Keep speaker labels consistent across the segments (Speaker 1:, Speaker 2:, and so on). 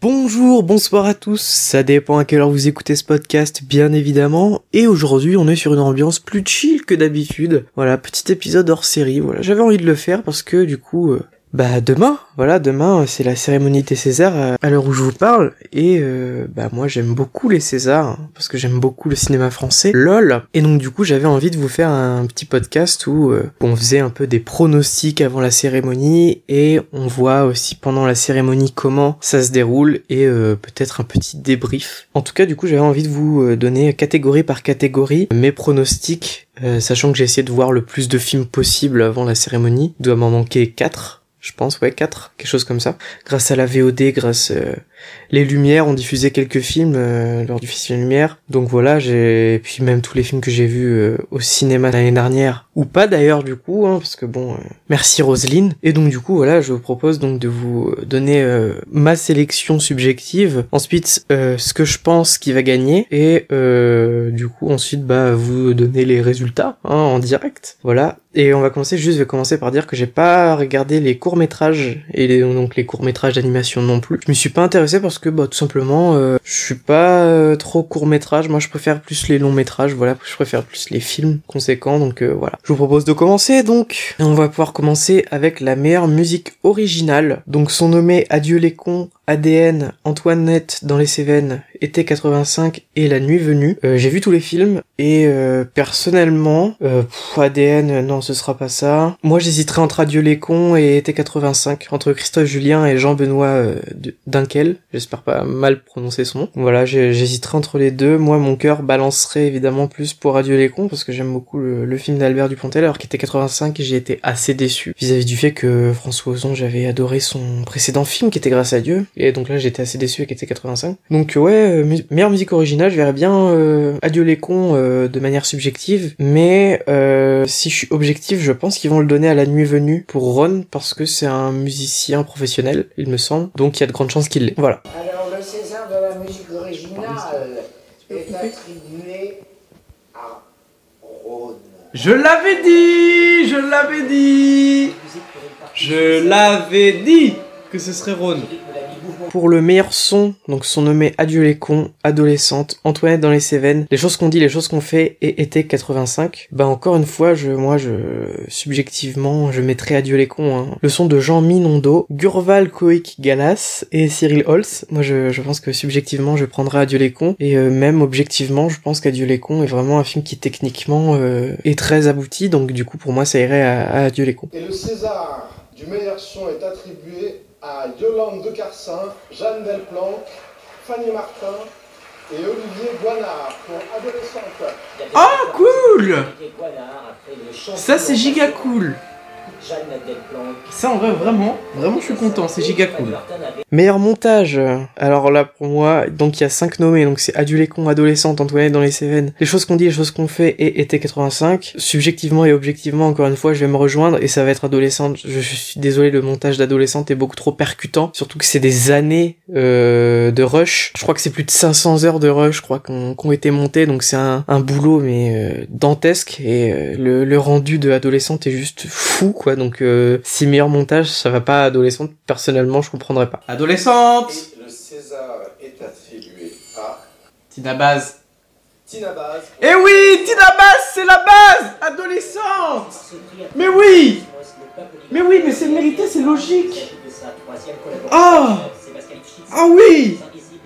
Speaker 1: Bonjour, bonsoir à tous, ça dépend à quelle heure vous écoutez ce podcast, bien évidemment, et aujourd'hui on est sur une ambiance plus chill que d'habitude. Voilà, petit épisode hors série, voilà, j'avais envie de le faire parce que du coup, euh, bah demain, voilà, demain c'est la cérémonie des Césars euh, à l'heure où je vous parle et euh, bah moi j'aime beaucoup les Césars hein, parce que j'aime beaucoup le cinéma français, lol. Et donc du coup j'avais envie de vous faire un petit podcast où euh, on faisait un peu des pronostics avant la cérémonie et on voit aussi pendant la cérémonie comment ça se déroule et peut-être un petit débrief. En tout cas du coup j'avais envie de vous donner catégorie par catégorie mes pronostics sachant que j'ai essayé de voir le plus de films possible avant la cérémonie. Il doit m'en manquer 4 je pense, ouais, 4, quelque chose comme ça. Grâce à la VOD, grâce euh, les Lumières ont diffusé quelques films euh, lors du Festival Lumière. Donc voilà, j'ai et puis même tous les films que j'ai vus euh, au cinéma l'année dernière ou pas d'ailleurs du coup hein, parce que bon euh, merci Roselyne et donc du coup voilà, je vous propose donc de vous donner ma sélection subjective, ensuite ce que je pense qui va gagner et du coup ensuite bah vous donner les résultats hein, en direct. Voilà. Et on va commencer juste je vais commencer par dire que j'ai pas regardé les courts-métrages et donc les courts-métrages d'animation non plus. Je me suis pas intéressé parce que bah tout simplement euh, je suis pas euh, trop court métrage, moi je préfère plus les longs métrages, voilà, je préfère plus les films conséquents donc euh, voilà. Je vous propose de commencer donc. On va pouvoir commencer avec la meilleure musique originale. Donc sont nommés Adieu les cons, ADN, Antoinette dans les Cévennes, été 85 et La Nuit venue. j'ai vu tous les films et personnellement, ADN non ce sera pas ça. Moi j'hésiterais entre Adieu les cons et été 85, entre Christophe Julien et Jean-Benoît Dunkel j'espère pas mal prononcer son nom. Voilà, j'hésiterai entre les deux. Moi, mon cœur balancerait évidemment plus pour Adieu les cons, parce que j'aime beaucoup le, film d'Albert Dupontel, alors qui était 85, et j'ai été assez déçu vis-à-vis du fait que François Ozon, j'avais adoré son précédent film, qui était Grâce à Dieu, et donc là, j'étais assez déçu, et qui était 85. Donc ouais, euh, meilleure musique originale, je verrais bien euh, Adieu les cons euh, de manière subjective, mais si je suis objectif, je pense qu'ils vont le donner à La Nuit Venue pour Ron, parce que c'est un musicien professionnel, il me semble, donc il y a de grandes chances qu'il l'ait. Voilà.
Speaker 2: Alors, le César de la musique originale est attribué à Rhône.
Speaker 1: Je l'avais dit Je l'avais dit Je l'avais dit que ce serait Rhône. Pour le meilleur son, donc sont nommés Adieu les cons, Adolescente, Antoinette dans les Cévennes, Les choses qu'on dit, les choses qu'on fait et Été 85. Bah encore une fois, je, moi je, subjectivement, je mettrais Adieu les cons. Hein. Le son de Jean Minondo, Gurval Koik Galas et Cyril Holz. Moi je, je pense que subjectivement je prendrais Adieu les cons et euh, même objectivement je pense qu'Adieu les cons est vraiment un film qui techniquement euh, est très abouti. Donc du coup pour moi ça irait à, à Adieu les cons.
Speaker 3: Et le César du meilleur son est attribué à Yolande de Carsin, Jeanne Delplanque, Fanny Martin et Olivier Guanard pour Adolescente.
Speaker 1: Oh cool! Ça c'est giga cool ça, en vrai, vraiment, vraiment, je suis content, c'est giga cool. Meilleur montage. Alors là, pour moi, donc il y a 5 nommés, donc c'est cons, Adolescente, Antoinette dans les Cévennes, Les choses qu'on dit, les choses qu'on fait et Été 85. Subjectivement et objectivement, encore une fois, je vais me rejoindre et ça va être Adolescente. Je, suis désolé, le montage d'Adolescente est beaucoup trop percutant, surtout que c'est des années euh, de rush. Je crois que c'est plus de 500 heures de rush, je crois, qu'on ont été montées, donc c'est un, boulot, mais euh, dantesque, et euh, le, le rendu de Adolescente est juste fou, quoi donc euh, si meilleur montage, ça va pas à adolescente, personnellement, je comprendrais pas. Adolescente
Speaker 3: Et le César est attribué à
Speaker 1: Tina Baz.
Speaker 3: Tina Baz.
Speaker 1: Eh oui, Tina Baz, c'est la base Adolescente Mais oui Mais oui, mais c'est mérité, c'est logique Ah Ah oui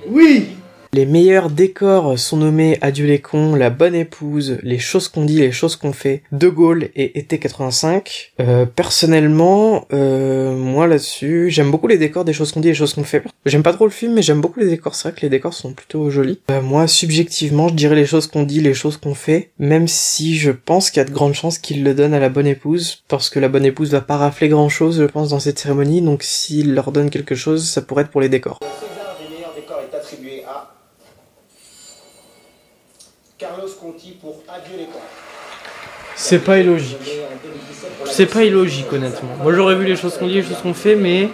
Speaker 1: Oui les meilleurs décors sont nommés Adieu les cons, La bonne épouse, Les choses qu'on dit, les choses qu'on fait, De Gaulle et Été 85. Euh, personnellement, euh, moi là-dessus, j'aime beaucoup les décors des choses qu'on dit, les choses qu'on fait. J'aime pas trop le film, mais j'aime beaucoup les décors. C'est vrai que les décors sont plutôt jolis. Euh, moi, subjectivement, je dirais les choses qu'on dit, les choses qu'on fait, même si je pense qu'il y a de grandes chances qu'il le donne à la bonne épouse, parce que la bonne épouse va pas rafler grand chose, je pense, dans cette cérémonie. Donc s'il leur donne quelque chose, ça pourrait être pour les décors.
Speaker 3: Carlos Conti pour
Speaker 1: C'est pas illogique. C'est pas illogique honnêtement. Moi j'aurais vu les choses qu'on dit, les choses qu'on fait, mais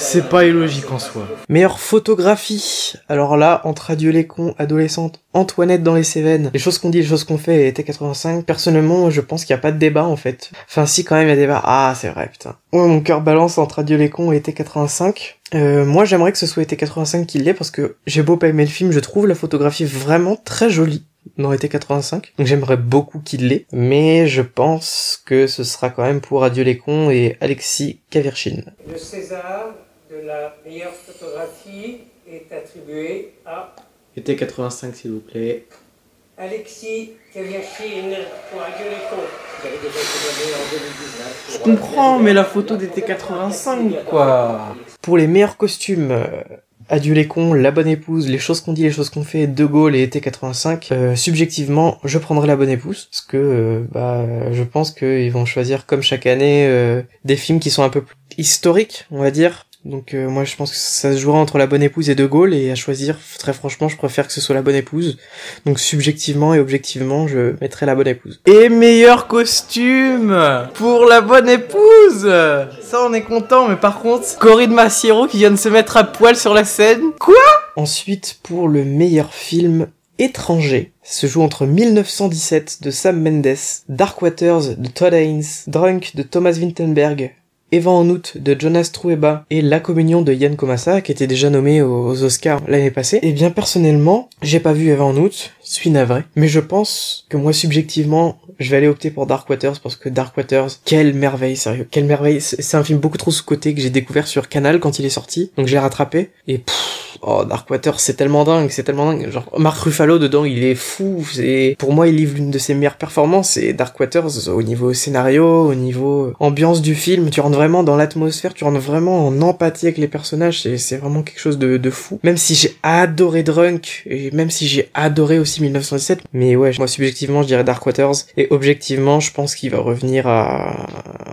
Speaker 1: C'est pas illogique en soi. Meilleure photographie. Alors là, entre Adieu les cons, adolescente, Antoinette dans les Cévennes, les choses qu'on dit, les choses qu'on fait, était 85. Personnellement, je pense qu'il n'y a pas de débat en fait. Enfin si quand même il y a débat. Ah c'est vrai putain. Ouais, mon cœur balance entre Adieu les cons et été 85. Euh, moi j'aimerais que ce soit été 85 qu'il l'est parce que j'ai beau pas aimer le film, je trouve la photographie vraiment très jolie dans été 85. Donc j'aimerais beaucoup qu'il l'ait, mais je pense que ce sera quand même pour Adieu les cons et Alexis Kavirchin.
Speaker 4: Le César la meilleure photographie est attribué à
Speaker 1: Été 85 s'il vous plaît.
Speaker 4: Alexis Kavirchin pour 2019.
Speaker 1: Je comprends, mais la photo d'été 85 quoi. Pour les meilleurs costumes, euh, Adieu les cons, La bonne épouse, Les choses qu'on dit, les choses qu'on fait, De Gaulle et été 85. Euh, subjectivement, je prendrai La bonne épouse parce que euh, bah je pense qu'ils vont choisir comme chaque année euh, des films qui sont un peu plus historiques, on va dire. Donc euh, moi je pense que ça se jouera entre La bonne épouse et De Gaulle et à choisir très franchement je préfère que ce soit La bonne épouse. Donc subjectivement et objectivement je mettrai La bonne épouse. Et meilleur costume pour La bonne épouse. Ça on est content mais par contre Corinne Massiero qui vient de se mettre à poil sur la scène. Quoi? Ensuite pour le meilleur film étranger se joue entre 1917 de Sam Mendes, Dark Waters de Todd Haynes, Drunk de Thomas Vinterberg, Eva en août de Jonas Trueba et La communion de Yann Komasa qui était déjà nommé aux Oscars l'année passée. Et bien personnellement, j'ai pas vu Eva en août, suis navré, mais je pense que moi subjectivement, je vais aller opter pour Dark Waters parce que Dark Waters, quelle merveille, sérieux, quelle merveille. C'est un film beaucoup trop sous-coté que j'ai découvert sur Canal quand il est sorti, donc j'ai rattrapé et pff, oh Dark Waters, c'est tellement dingue, c'est tellement dingue. Genre Mark Ruffalo dedans, il est fou. C'est pour moi, il livre l'une de ses meilleures performances. Et Dark Waters, au niveau scénario, au niveau ambiance du film, tu rentres vraiment dans l'atmosphère, tu rentres vraiment en empathie avec les personnages. C'est vraiment quelque chose de, de fou. Même si j'ai adoré Drunk et même si j'ai adoré aussi 1917, mais ouais, moi subjectivement, je dirais Dark Waters et objectivement, je pense qu'il va revenir à.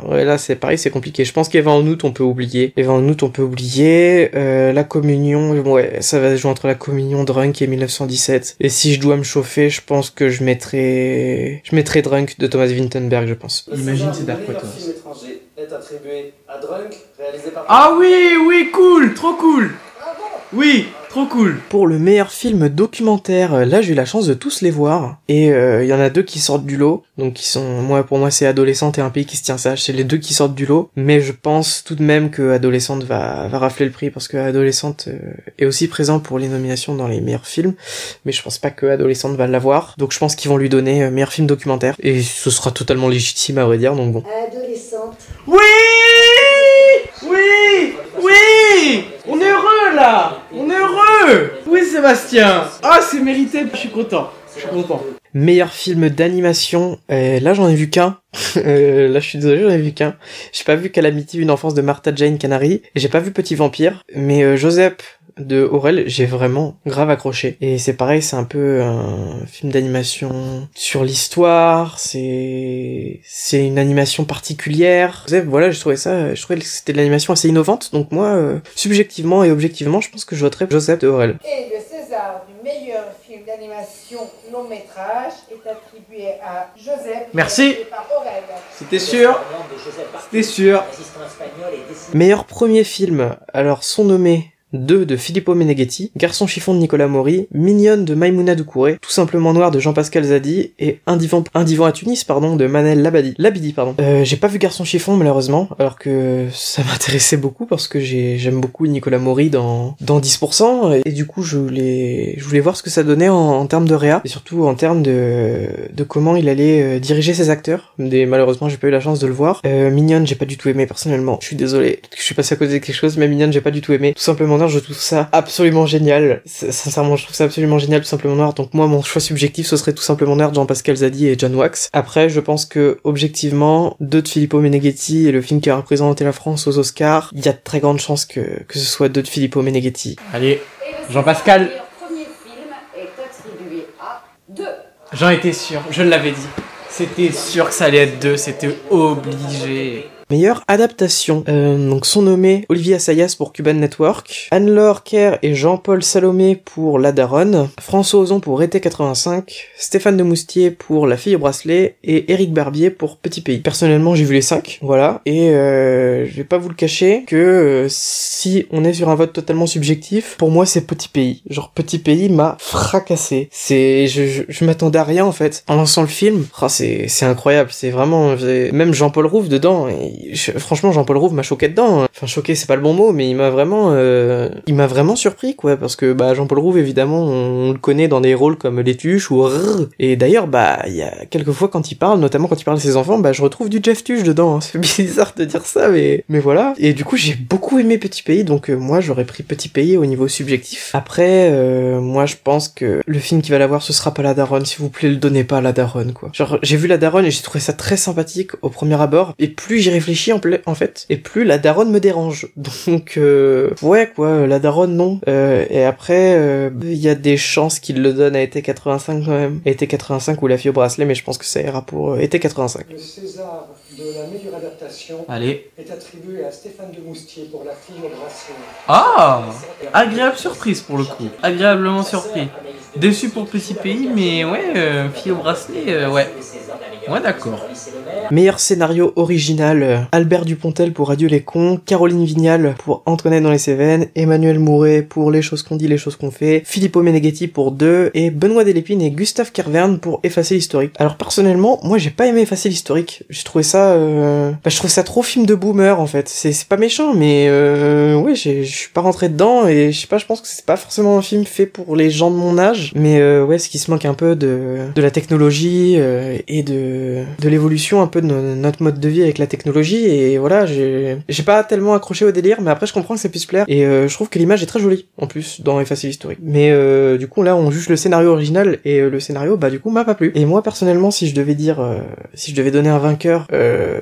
Speaker 1: Ouais, là, c'est pareil, c'est compliqué. Je pense qu'Eva en août, on peut oublier. Eva en on peut oublier. Euh, la communion, ouais, ça va se jouer entre la communion Drunk et 1917. Et si je dois me chauffer, je pense que je mettrai, je mettrai Drunk de Thomas Vinterberg, je pense. Imagine, c'est Dark Waters.
Speaker 5: film étranger est attribué à Drunk, réalisé par...
Speaker 1: Ah oui, oui, cool, trop cool. Oui, trop cool. Pour le meilleur film documentaire, euh, là j'ai eu la chance de tous les voir et euh, il y en a deux qui sortent du lot. Donc qui sont moi pour moi c'est Adolescente et un pays qui se tient sage, c'est les deux qui sortent du lot, mais je pense tout de même que Adolescente va va rafler le prix parce que Adolescente euh, est aussi présent pour les nominations dans les meilleurs films, mais je pense pas que Adolescente va l'avoir. Donc je pense qu'ils vont lui donner euh, meilleur film documentaire et ce sera totalement légitime à vrai dire donc bon.
Speaker 6: Adolescente.
Speaker 1: Oui Oui Oui On est heureux là On est heureux Oui Sébastien Ah c'est mérité, je suis content. Je suis content. Meilleur film d'animation, euh, là j'en ai vu qu'un. Euh, là je suis désolé, j'en ai vu qu'un. J'ai pas vu Calamity, une enfance de Martha Jane Canary. J'ai pas vu Petit Vampire. Mais euh, Joseph de Aurel, j'ai vraiment grave accroché. Et c'est pareil, c'est un peu un film d'animation sur l'histoire, c'est c'est une animation particulière. Joseph, voilà, je trouvais ça, je trouvais que c'était de l'animation assez innovante. Donc moi, euh, subjectivement et objectivement, je pense que je voterais Joseph de Aurel.
Speaker 2: Et le César du meilleur film d'animation long métrage est attribué à Joseph.
Speaker 1: Merci. C'était sûr, c'était sûr. Meilleur premier film, alors sont nommés deux de Filippo Meneghetti, Garçon chiffon de Nicolas Maury, Mignonne de Maïmouna Doucouré, Tout simplement noir de Jean-Pascal Zadi et Un divan, Un à Tunis, pardon, de Manel Labadi. Labidi, pardon. Euh, j'ai pas vu Garçon chiffon malheureusement, alors que ça m'intéressait beaucoup parce que j'ai, j'aime beaucoup Nicolas Maury dans, dans 10%, et, et du coup je voulais, je voulais voir ce que ça donnait en, en termes de réa, et surtout en termes de, de comment il allait euh, diriger ses acteurs. Mais malheureusement j'ai pas eu la chance de le voir. Euh, Mignonne, j'ai pas du tout aimé personnellement. Je suis désolé, je suis passé à côté de quelque chose, mais Mignonne, j'ai pas du tout aimé. Tout simplement noir, je trouve ça absolument génial. Sincèrement, je trouve ça absolument génial, tout simplement noir. Donc moi, mon choix subjectif, ce serait tout simplement noir Jean-Pascal Zadi et John Wax. Après, je pense que objectivement, deux de Filippo Meneghetti et le film qui a représenté la France aux Oscars, il y a de très grandes chances que, que ce soit deux de Filippo Meneghetti. Allez, Jean-Pascal.
Speaker 6: meilleur premier film est attribué à deux.
Speaker 1: j'en étais sûr, je l'avais dit. C'était sûr que ça allait être deux, c'était obligé. Meilleure adaptation. Euh, donc sont nommés Olivier Assayas pour Cuban Network, Anne-Laure Kerr et Jean-Paul Salomé pour La Daronne, François Ozon pour Été 85, Stéphane de Moustier pour La fille au bracelet et Éric Barbier pour Petit Pays. Personnellement, j'ai vu les cinq, voilà, et euh, je vais pas vous le cacher que euh, si on est sur un vote totalement subjectif, pour moi c'est Petit Pays. Genre Petit Pays m'a fracassé. C'est, je, je, je m'attendais à rien en fait. En lançant le film, oh, c'est c'est incroyable. C'est vraiment, même Jean-Paul Rouve dedans. Franchement, Jean-Paul Rouve m'a choqué dedans. Enfin, choqué, c'est pas le bon mot, mais il m'a vraiment, euh, il m'a vraiment surpris, quoi, parce que bah Jean-Paul Rouve, évidemment, on, le connaît dans des rôles comme Les Tuches ou Rrr. Et d'ailleurs, bah il y a quelques fois quand il parle, notamment quand il parle de ses enfants, bah je retrouve du Jeff Tuche dedans. hein. C'est bizarre de dire ça, mais mais voilà. Et du coup, j'ai beaucoup aimé Petit Pays, donc euh, moi j'aurais pris Petit Pays au niveau subjectif. Après, euh, moi je pense que le film qui va l'avoir, ce sera pas La Daronne. S'il vous plaît, le donnez pas à La Daronne, quoi. Genre, j'ai vu La Daronne et j'ai trouvé ça très sympathique au premier abord. Et plus j'y réfléchis en, fait, et plus La Daronne me dérange. Donc, euh, ouais, quoi, La Daronne, non. Euh, et après, euh, il y a des chances qu'il le donne à été 85 quand même. été 85 ou La fille au bracelet, mais je pense que ça ira pour euh, été 85.
Speaker 7: Le César de la meilleure adaptation
Speaker 8: Allez.
Speaker 7: est attribué à Stéphane de Moustier pour La fille au bracelet.
Speaker 8: Ah Agréable surprise pour le coup. Agréablement surpris. Déçu pour Petit Pays, mais ouais, euh, fille au bracelet, euh, ouais. Ouais, d'accord.
Speaker 1: Meilleur scénario original, euh, Albert Dupontel pour Adieu les cons, Caroline Vignal pour Antoinette dans les Cévennes, Emmanuel Mouret pour Les choses qu'on dit, les choses qu'on fait, Filippo Meneghetti pour Deux, et Benoît Delépine et Gustave Kervern pour Effacer l'historique. Alors personnellement, moi j'ai pas aimé Effacer l'historique. J'ai trouvé ça, euh... bah, je trouve ça trop film de boomer en fait. C'est pas méchant, mais euh... ouais, je suis pas rentré dedans et je sais pas, je pense que c'est pas forcément un film fait pour les gens de mon âge, mais euh, ouais, ce qui se manque un peu de de la technologie euh, et de de l'évolution un peu de no- notre mode de vie avec la technologie et voilà, j'ai j'ai pas tellement accroché au délire, mais après je comprends que ça puisse plaire et euh, je trouve que l'image est très jolie en plus dans Effacer l'historique. Mais euh, du coup là, on juge le scénario original et euh, le scénario bah du coup m'a pas plu. Et moi personnellement, si je devais dire euh, si je devais donner un vainqueur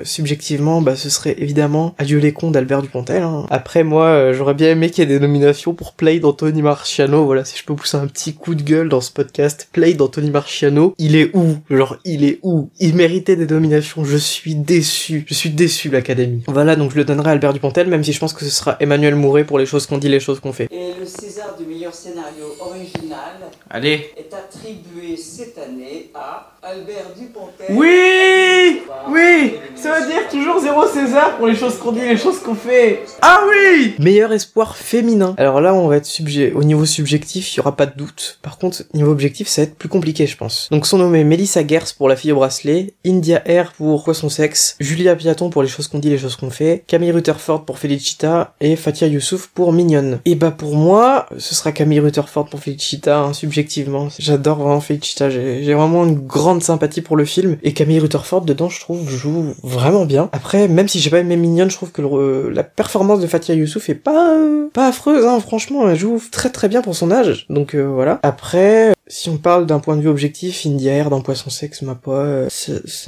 Speaker 1: subjectivement, bah ce serait évidemment Adieu les cons d'Albert Dupontel. hein. Après moi, j'aurais bien aimé qu'il y ait des nominations pour Play d'Anthony Marciano. Voilà, si je peux pousser un petit coup de gueule dans ce podcast, Play d'Anthony Marciano, il est où? Genre, il est où? Il méritait des nominations. Je suis déçu. Je suis déçu, l'Académie. Voilà, donc je le donnerai à Albert Dupontel, même si je pense que ce sera Emmanuel Mouret pour les choses qu'on dit, les choses qu'on fait.
Speaker 6: Et le César du meilleur scénario original
Speaker 8: Allez.
Speaker 6: est attribué cette année à Albert Dupontel.
Speaker 8: Oui Oui Ça veut dire toujours zéro César pour les choses qu'on dit, les choses qu'on fait. Ah oui
Speaker 1: Meilleur espoir féminin. Alors là, on va être subjet. Au niveau subjectif, il y aura pas de doute. Par contre, niveau objectif, ça va être plus compliqué, je pense. Donc sont nommés Melissa Gers pour La fille au bracelet, India Air pour Quoi son sexe, Julia Piaton pour Les choses qu'on dit, les choses qu'on fait, Camille Rutherford pour Felicita et Fatia Youssouf pour Mignonne. Et bah pour moi, ce sera Camille Rutherford pour Felicita, hein, subjectivement. J'adore vraiment Felicita. J'ai vraiment une grande sympathie pour le film. Et Camille Rutherford dedans, je trouve, joue vraiment bien. Après, même si j'ai pas aimé Mignonne, je trouve que le- la performance de Fatia Youssouf est pas euh, pas affreuse. Hein, franchement, elle joue très très bien pour son âge. Donc euh, voilà. Après, si on parle d'un point de vue objectif, India Air dans Poisson Sexe m'a pas, euh,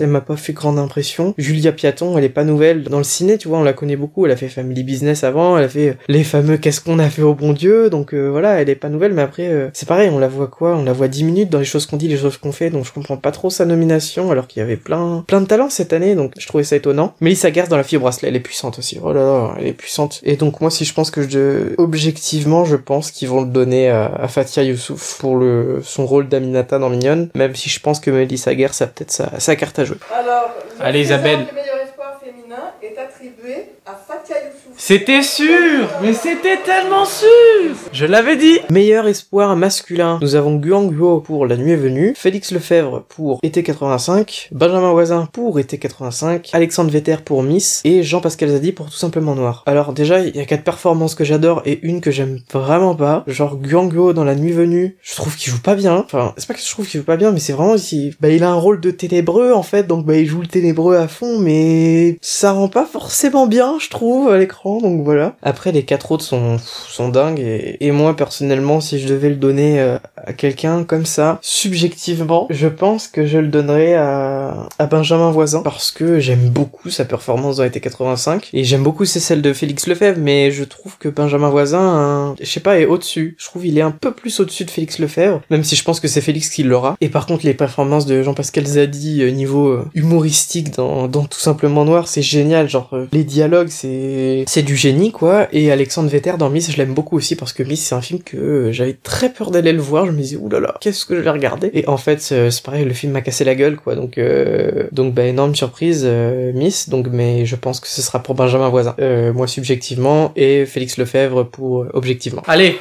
Speaker 1: m'a pas fait grande impression. Julia Piaton, elle est pas nouvelle dans le ciné, tu vois, on la connaît beaucoup. Elle a fait Family Business avant, elle a fait euh, les fameux Qu'est-ce qu'on a fait au bon Dieu? Donc euh, voilà, elle est pas nouvelle, mais après euh, c'est pareil, on la voit quoi? On la voit 10 minutes dans les choses qu'on dit, les choses qu'on fait. Donc je comprends pas trop sa nomination, alors qu'il y avait plein plein de talents cette année. Donc je trouvais ça étonnant. Melissa Gers dans la fille bracelet, elle est puissante aussi. Oh là là, elle est puissante. Et donc moi, si je pense que je, objectivement, je pense qu'ils vont le donner à, à Fatia Youssouf pour le son rôle d'Aminata dans Mignonne, même si je pense que Melissa Gers a peut-être sa, sa carte à jouer.
Speaker 9: Alors,
Speaker 8: Allez, Isabelle.
Speaker 9: du meilleur espoir féminin est attribué à Fatia Youssouf.
Speaker 8: C'était sûr Mais c'était tellement sûr Je l'avais dit
Speaker 1: Meilleur espoir masculin, nous avons Guang Guo pour La Nuit est venue, Félix Lefebvre pour Été 85, Benjamin Voisin pour Été 85, Alexandre Vetter pour Miss et Jean-Pascal Zadi pour Tout simplement Noir. Alors déjà, il y a quatre performances que j'adore et une que j'aime vraiment pas. Genre Guang Guo dans La Nuit venue, je trouve qu'il joue pas bien. Enfin, c'est pas que je trouve qu'il joue pas bien, mais c'est vraiment il, bah, il a un rôle de ténébreux en fait, donc bah il joue le ténébreux à fond, mais ça rend pas forcément bien, je trouve, à l'écran. Donc voilà. Après, les quatre autres sont sont dingues et, et moi personnellement, si je devais le donner euh, à quelqu'un comme ça, subjectivement, je pense que je le donnerais à, à Benjamin Voisin parce que j'aime beaucoup sa performance dans l'été 85 et j'aime beaucoup c'est celle de Félix Lefebvre, mais je trouve que Benjamin Voisin, hein, je sais pas, est au-dessus. Je trouve il est un peu plus au-dessus de Félix Lefebvre, même si je pense que c'est Félix qui l'aura. Et par contre, les performances de Jean-Pascal Zadi euh, niveau euh, humoristique dans, dans Tout simplement Noir, c'est génial. Genre euh, les dialogues, c'est c'est du génie quoi. Et Alexandre Vetter dans Miss, je l'aime beaucoup aussi parce que Miss, c'est un film que euh, j'avais très peur d'aller le voir. Je me disais oulala, qu'est-ce que je vais regarder? Et en fait, c'est c'est pareil, le film m'a cassé la gueule quoi. Donc euh, donc bah énorme surprise euh, Miss. Donc mais je pense que ce sera pour Benjamin Voisin. Euh, moi subjectivement et Félix Lefebvre pour euh, objectivement.
Speaker 8: Allez,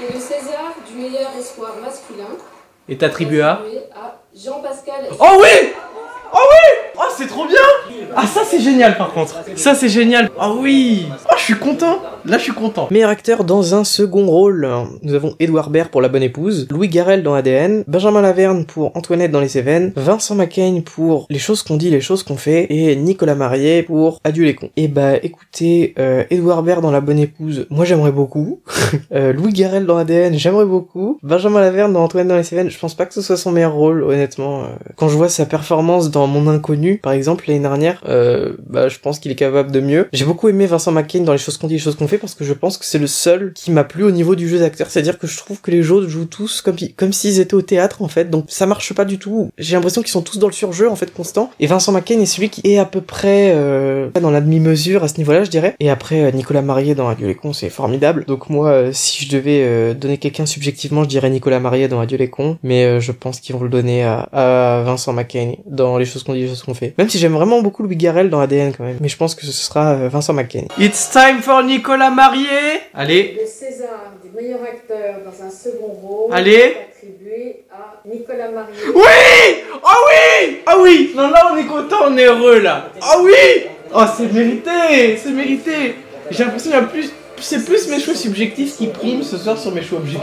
Speaker 10: Et le César du meilleur espoir masculin
Speaker 8: est attribué à...
Speaker 10: attribué à Jean-Pascal
Speaker 8: Oh oui Oh oui Oh c'est trop bien Ah ça c'est génial par contre Ça c'est génial Oh oui Oh je suis content Là je suis content
Speaker 1: Meilleur acteur dans un second rôle, nous avons Edouard Baird pour La Bonne Épouse, Louis Garrel dans ADN, Benjamin Laverne pour Antoinette dans Les Cévennes, Vincent McCain pour Les choses qu'on dit, les choses qu'on fait, et Nicolas Marié pour Adieu les cons. Et bah écoutez, euh, Edouard Baird dans La Bonne Épouse, moi j'aimerais beaucoup. Euh, Louis Garrel dans ADN, j'aimerais beaucoup. Benjamin Laverne dans Antoinette dans Les Cévennes, je pense pas que ce soit son meilleur rôle, honnêtement. Euh, Quand je vois sa performance dans Mon Inconnu, par exemple, l'année dernière, euh, bah je pense qu'il est capable de mieux. J'ai beaucoup aimé Vincent McCain dans Les choses qu'on dit, les choses qu'on fait, parce que je pense que c'est le seul qui m'a plu au niveau du jeu d'acteur. C'est-à-dire que je trouve que les autres jouent tous comme, comme s'ils étaient au théâtre, en fait. Donc ça marche pas du tout. J'ai l'impression qu'ils sont tous dans le surjeu, en fait, constant. Et Vincent McCain est celui qui est à peu près euh, dans la demi-mesure à ce niveau-là, je dirais. Et après, euh, Nicolas Marié dans Adieu les cons, c'est formidable. Donc moi, euh, si je devais euh, donner quelqu'un subjectivement, je dirais Nicolas Marié dans Adieu les cons. Mais je pense qu'ils vont le donner à, à Vincent McCain dans Les choses qu'on dit, les choses qu'on fait. Même si j'aime vraiment beaucoup Louis Garrel dans ADN quand même. Mais je pense que ce sera euh, Vincent McCain.
Speaker 8: It's time for Nicolas Marié Allez
Speaker 10: Le César du meilleur acteur dans un second rôle
Speaker 8: Allez.
Speaker 10: attribué à Nicolas Marié.
Speaker 8: Oui Oh oui Oh oui Non là on est content, on est heureux là Oh oui Oh c'est mérité C'est mérité J'ai l'impression qu'il y a plus... C'est plus mes choix subjectifs qui priment ce soir sur mes choix objectifs.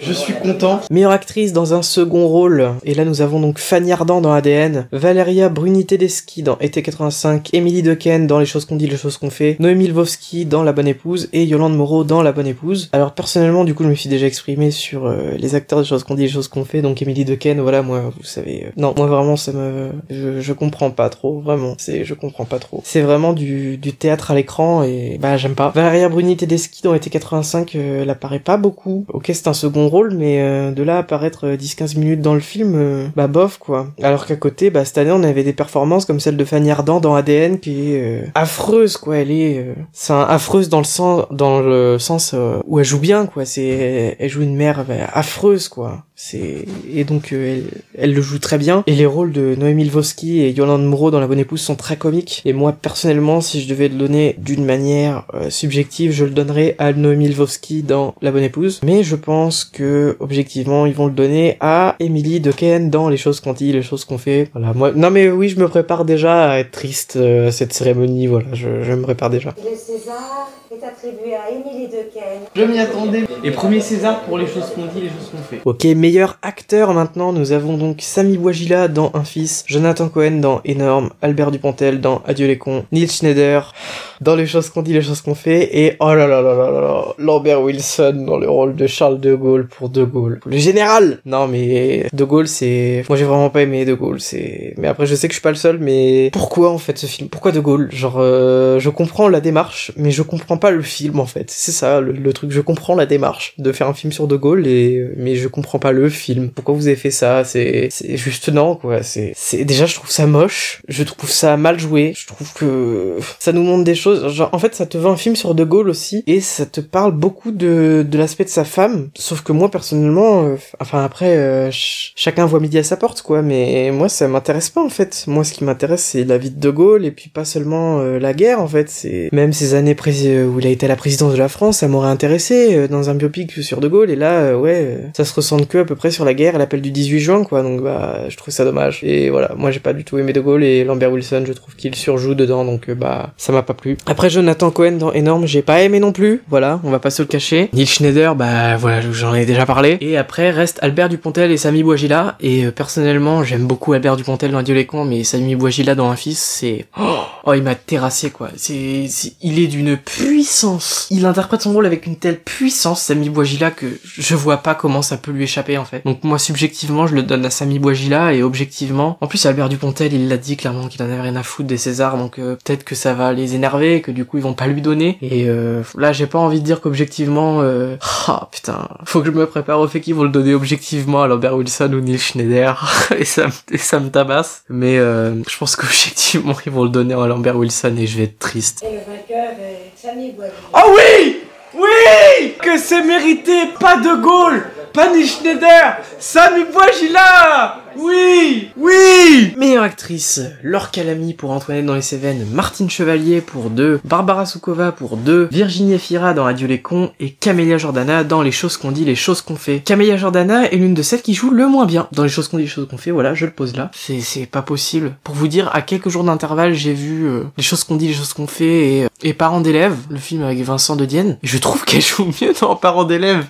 Speaker 8: Je suis content.
Speaker 1: Meilleure actrice dans un second rôle. Et là, nous avons donc Fanny Ardant dans ADN, Valeria Bruni Tedeschi dans Été 85, Emily Dequesne dans Les choses qu'on dit, les choses qu'on fait, Noémie Lvovsky dans La Bonne Épouse et Yolande Moreau dans La Bonne Épouse. Alors personnellement, du coup, je me suis déjà exprimé sur euh, les acteurs des choses qu'on dit, les choses qu'on fait. Donc Emily Dequesne, voilà, moi, vous savez, euh, non, moi vraiment, ça me, je, je comprends pas trop, vraiment. C'est, je comprends pas trop. C'est vraiment du, du théâtre à l'écran et bah j'aime pas. Valeria Bruni Tedeschi dans Été 85, euh, elle apparaît pas beaucoup. Ok, c'est un second rôle, mais euh, de là à apparaître euh, 10-15 minutes dans le film, euh, bah bof quoi. Alors qu'à côté, bah cette année on avait des performances comme celle de Fanny Ardant dans ADN qui est euh, affreuse quoi. Elle est, euh, c'est affreuse dans le sens, dans le sens euh, où elle joue bien quoi. C'est, elle joue une mère bah, affreuse quoi. C'est et donc euh, elle, elle le joue très bien. Et les rôles de Noémie Lvovsky et Yolande Moreau dans La Bonne Épouse sont très comiques. Et moi personnellement, si je devais le donner d'une manière euh, subjective, je le donnerais à Noémie Lvovsky dans La Bonne Épouse. Mais je pense que objectivement, ils vont le donner à Emily Dequesne dans Les choses qu'on dit, les choses qu'on fait. Voilà. Moi, non mais oui, je me prépare déjà à être triste euh, à cette cérémonie. Voilà, je, je me prépare déjà.
Speaker 6: Attribué à Émilie Dequesne.
Speaker 8: Je m'y attendais. Et premier César pour les choses qu'on dit, les choses qu'on fait.
Speaker 1: Ok, meilleur acteur maintenant, nous avons donc Sami Bouajila dans Un Fils, Jonathan Cohen dans Énorme, Albert Dupontel dans Adieu les cons, Neil Schneider dans Les choses qu'on dit, les choses qu'on fait, et oh là là là là là là, Lambert Wilson dans le rôle de Charles de Gaulle pour De Gaulle. Le général Non mais De Gaulle c'est... Moi j'ai vraiment pas aimé De Gaulle, c'est... Mais après je sais que je suis pas le seul, mais pourquoi en fait ce film? Pourquoi De Gaulle? Genre euh, je comprends la démarche, mais je comprends pas le film en fait. C'est ça le, le truc, je comprends la démarche de faire un film sur De Gaulle, et... mais je comprends pas le film. Pourquoi vous avez fait ça? C'est juste non quoi. C'est déjà je trouve ça moche, je trouve ça mal joué, je trouve que ça nous montre des choses. Genre en fait ça te vend un film sur De Gaulle aussi et ça te parle beaucoup de de l'aspect de sa femme. Sauf que moi personnellement, euh, enfin après euh, ch- chacun voit midi à sa porte quoi. Mais moi ça m'intéresse pas en fait. Moi ce qui m'intéresse c'est la vie de De Gaulle et puis pas seulement euh, la guerre en fait. C'est même ces années où été à la présidence de la France, ça m'aurait intéressé euh, dans un biopic sur De Gaulle. Et là euh, ouais, euh, ça se ressent que à peu près sur la guerre, l'appel du 18 juin quoi. Donc bah je trouve ça dommage. Et voilà, moi j'ai pas du tout aimé De Gaulle et Lambert Wilson, je trouve qu'il surjoue dedans. Donc bah ça m'a pas plu. Après Jonathan Cohen dans Énorme, j'ai pas aimé non plus. Voilà, on va pas se le cacher. Neil Schneider, bah voilà, j'en ai déjà parlé. Et après reste Albert Dupontel et Sami Bouajila. Et personnellement, j'aime beaucoup Albert Dupontel dans Dieu les cons, mais Sami Bouajila dans Un fils, c'est oh, oh, il m'a terrassé quoi. C'est il est d'une Il interprète son rôle avec une telle puissance, Sami Bouajila, que je vois pas comment ça peut lui échapper en fait. Donc moi subjectivement, je le donne à Sami Bouajila et objectivement, en plus Albert Dupontel, il l'a dit clairement qu'il en avait rien à foutre des Césars, donc euh, peut-être que ça va les énerver, que du coup ils vont pas lui donner. Et euh, là, j'ai pas envie de dire qu'objectivement, euh... ah putain, faut que je me prépare au fait qu'ils vont le donner objectivement à Lambert Wilson ou Neil Schneider et ça me, et ça me tabasse. Mais euh, je pense qu'objectivement ils vont le donner à Lambert Wilson et je vais être triste.
Speaker 6: Et le vainqueur est Samy Boisvert.
Speaker 8: Oh oui! Oui! Que c'est mérité Pas de Gaulle Pas Schneider Sami Bouajila Oui Oui
Speaker 1: Meilleure actrice, Laure Calamy pour Antoinette dans les Cévennes, Martine Chevalier pour 2, Barbara Soukova pour 2, Virginie Efira dans Adieu les cons et Camélia Jordana dans Les choses qu'on dit, les choses qu'on fait. Camélia Jordana est l'une de celles qui joue le moins bien dans Les choses qu'on dit, les choses qu'on fait, voilà, je le pose là. C'est, c'est pas possible. Pour vous dire, à quelques jours d'intervalle, j'ai vu euh, Les choses qu'on dit, les choses qu'on fait et, euh, et Parents d'élèves, le film avec Vincent de Dienne. Je trouve qu'elle joue mieux dans Parents d'élèves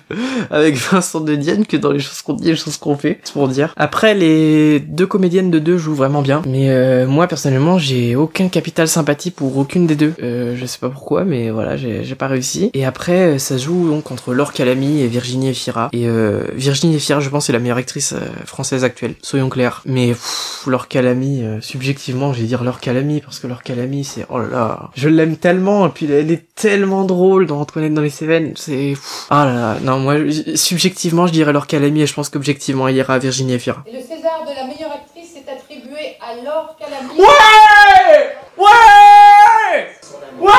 Speaker 1: avec Vincent de Dienne que dans Les choses qu'on dit, les choses qu'on fait, c'est pour dire. Après, les deux comédiennes de deux jouent vraiment bien, mais euh, moi personnellement, j'ai aucun capital sympathie pour aucune des deux. Euh, je sais pas pourquoi, mais voilà, j'ai pas réussi. Et après, euh, ça joue donc entre Laure Calamy et Virginie Efira. Et euh, Virginie Efira, je pense, est la meilleure actrice française actuelle. Soyons clairs. Mais pff, Laure Calamy, subjectivement, je vais dire Laure Calamy parce que Laure Calamy, c'est oh là là, je l'aime tellement. Et puis elle est tellement drôle dans Antoinette dans les Cévennes. C'est ah là là. Non, moi, je- subjectivement, je dirais Laure Calamy et je pense qu'objectivement, il ira à Virginie Efira.
Speaker 6: Et le César de la meilleure actrice est attribué à Laure Calamy.
Speaker 8: Ouais Ouais Ouais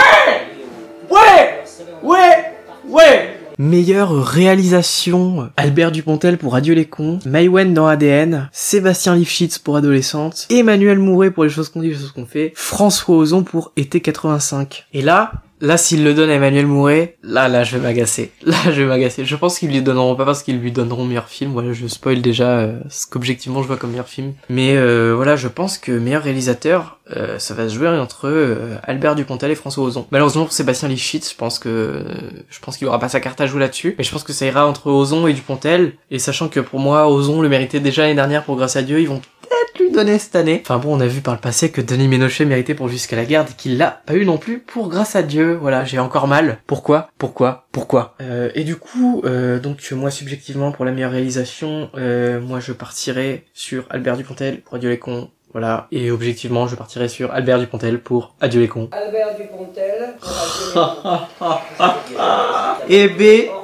Speaker 8: Ouais Ouais Ouais
Speaker 1: Meilleure réalisation, Albert Dupontel pour Adieu les cons, Maïwen dans ADN, Sébastien Lifshitz pour Adolescente, Emmanuel Mouret pour Les choses qu'on dit, les choses qu'on fait, François Ozon pour Été 85. Et là, là s'il le donne à Emmanuel Mouret, là, là, je vais m'agacer. Là, je vais m'agacer. Je pense qu'ils lui donneront pas parce qu'ils lui donneront meilleur film. Voilà, je spoil déjà euh, ce qu'objectivement je vois comme meilleur film. Mais euh, voilà, je pense que meilleur réalisateur, euh, ça va se jouer entre euh, Albert Dupontel et François Ozon. Malheureusement pour Sébastien Lifshitz, je pense que je pense qu'il aura pas sa carte à jouer là-dessus, mais je pense que ça ira entre Ozon et Dupontel. Et sachant que pour moi, Ozon le méritait déjà l'année dernière pour Grâce à Dieu, ils vont cette année. Enfin bon, on a vu par le passé que Denis Ménochet méritait pour Jusqu'à la garde et qu'il l'a pas eu non plus pour Grâce à Dieu. Voilà, j'ai encore mal. Pourquoi? Pourquoi? Pourquoi? Euh, Et du coup, euh, donc moi subjectivement pour la meilleure réalisation, euh, moi je partirais sur Albert Dupontel pour Adieu les cons. Voilà. Et objectivement, je partirais sur Albert Dupontel pour Adieu les cons.
Speaker 6: Albert Dupontel pour
Speaker 1: Et B,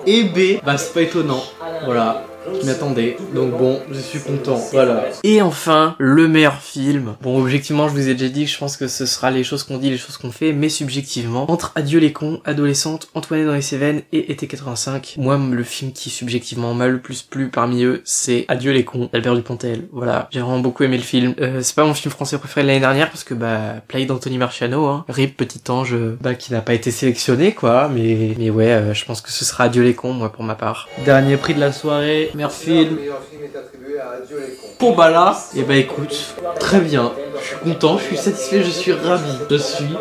Speaker 1: et B, bah c'est pas étonnant. Voilà. Je m'y attendais. Donc bon, je suis content. Voilà. Et enfin, le meilleur film. Bon, objectivement, je vous ai déjà dit que je pense que ce sera les choses qu'on dit, les choses qu'on fait, mais subjectivement, entre Adieu les cons, Adolescente, Antoinette dans les Cévennes et Été 85, moi, le film qui subjectivement m'a le plus plu parmi eux, c'est Adieu les cons, d'Albert Dupontel. Voilà. J'ai vraiment beaucoup aimé le film. Euh, c'est pas mon film français préféré de l'année dernière parce que bah, Play d'Anthony Marciano, hein. Rip Petit Ange, bah, qui n'a pas été sélectionné, quoi. Mais, mais ouais, euh, je pense que ce sera Adieu les cons, moi, pour ma part. Dernier prix de la soirée.
Speaker 3: Meilleur film.
Speaker 1: Pour là, et bah écoute, très bien. Je suis content, je suis satisfait, je suis ravi. Je suis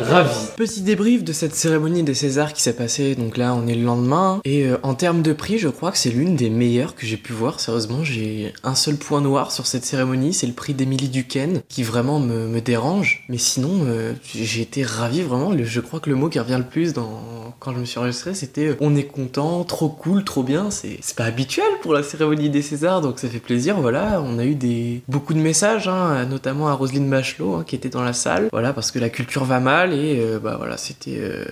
Speaker 1: ravi. Petit débrief de cette cérémonie des Césars qui s'est passée, donc là on est le lendemain. Et euh, en termes de prix, je crois que c'est l'une des meilleures que j'ai pu voir. Sérieusement, j'ai un seul point noir sur cette cérémonie, c'est le prix d'Emily Duquesne, qui vraiment me, dérange. Mais sinon, euh, j'ai été ravi vraiment. Je crois que le mot qui revient le plus quand je me suis enregistré, c'était euh, on est content, trop cool, trop bien. C'est c'est pas habituel pour la cérémonie des Césars, donc ça fait plaisir. Voilà, on a eu des beaucoup de messages, hein, notamment à Roselyne Bachelot hein, qui était dans la salle. Voilà, parce que la culture va mal et euh, bah voilà, c'était euh,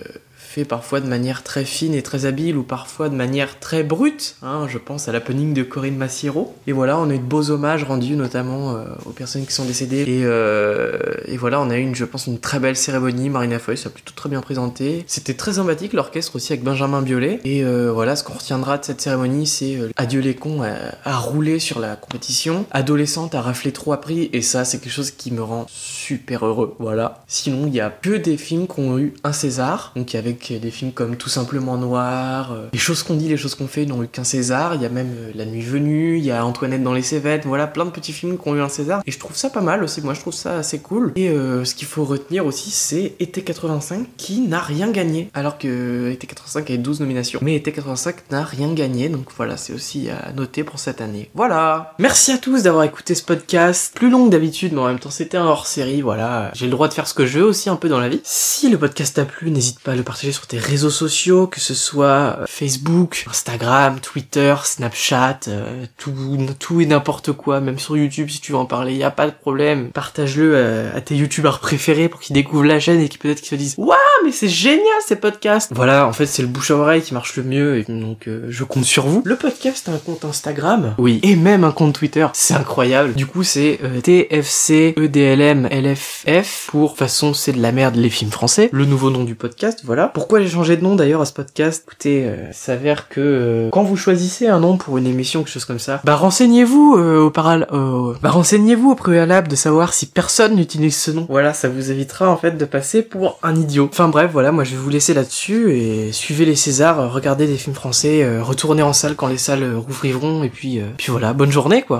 Speaker 1: parfois de manière très fine et très habile ou parfois de manière très brute. Hein, je pense à l'happening de Corinne Massiero. Et voilà, on a eu de beaux hommages rendus notamment euh, aux personnes qui sont décédées. Et, euh, et voilà, on a eu, je pense, une très belle cérémonie. Marina Foy s'est plutôt très bien présentée. C'était très sympathique, l'orchestre aussi avec Benjamin Biolay. Et euh, voilà, ce qu'on retiendra de cette cérémonie, c'est Adieu les cons à, à rouler sur la compétition. Adolescente à rafler trois prix. Et ça, c'est quelque chose qui me rend super heureux. Voilà. Sinon, il y a que des films qui ont eu un César. Donc avec des films comme Tout simplement Noir, euh, Les choses qu'on dit, les choses qu'on fait n'ont eu qu'un César. Il y a même euh, La nuit venue, il y a Antoinette dans les Cévennes. Voilà, plein de petits films qui ont eu un César. Et je trouve ça pas mal aussi. Moi, je trouve ça assez cool. Et euh, ce qu'il faut retenir aussi, c'est Été 85 qui n'a rien gagné. Alors que Été 85 a 12 nominations. Mais Été 85 n'a rien gagné. Donc voilà, c'est aussi à noter pour cette année. Voilà. Merci à tous d'avoir écouté ce podcast. Plus long que d'habitude, mais en même temps, c'était un hors série. Voilà. J'ai le droit de faire ce que je veux aussi un peu dans la vie. Si le podcast t'a plu, n'hésite pas à le partager sur tes réseaux sociaux, que ce soit euh, Facebook, Instagram, Twitter, Snapchat, euh, tout, tout et n'importe quoi, même sur YouTube si tu veux en parler, y a pas de problème. Partage-le euh, à tes youtubeurs préférés pour qu'ils découvrent la chaîne et qu'ils peut-être qu'ils se disent Waouh, mais c'est génial ces podcasts Voilà, en fait c'est le bouche à oreille qui marche le mieux, et donc euh, je compte sur vous. Le podcast a un compte Instagram, oui, et même un compte Twitter, c'est incroyable. Du coup c'est euh, TFC EDLM LFF pour façon c'est de la merde les films français, le nouveau nom du podcast, voilà. Pourquoi j'ai changé de nom d'ailleurs à ce podcast? Écoutez, euh, s'avère que euh, quand vous choisissez un nom pour une émission, quelque chose comme ça, bah renseignez-vous euh, au paral euh, bah renseignez-vous au préalable de savoir si personne n'utilise ce nom. Voilà, ça vous évitera en fait de passer pour un idiot. Enfin bref, voilà, moi je vais vous laisser là-dessus et suivez les Césars, regardez des films français, retournez en salle quand les salles rouvriront et puis puis voilà, bonne journée quoi.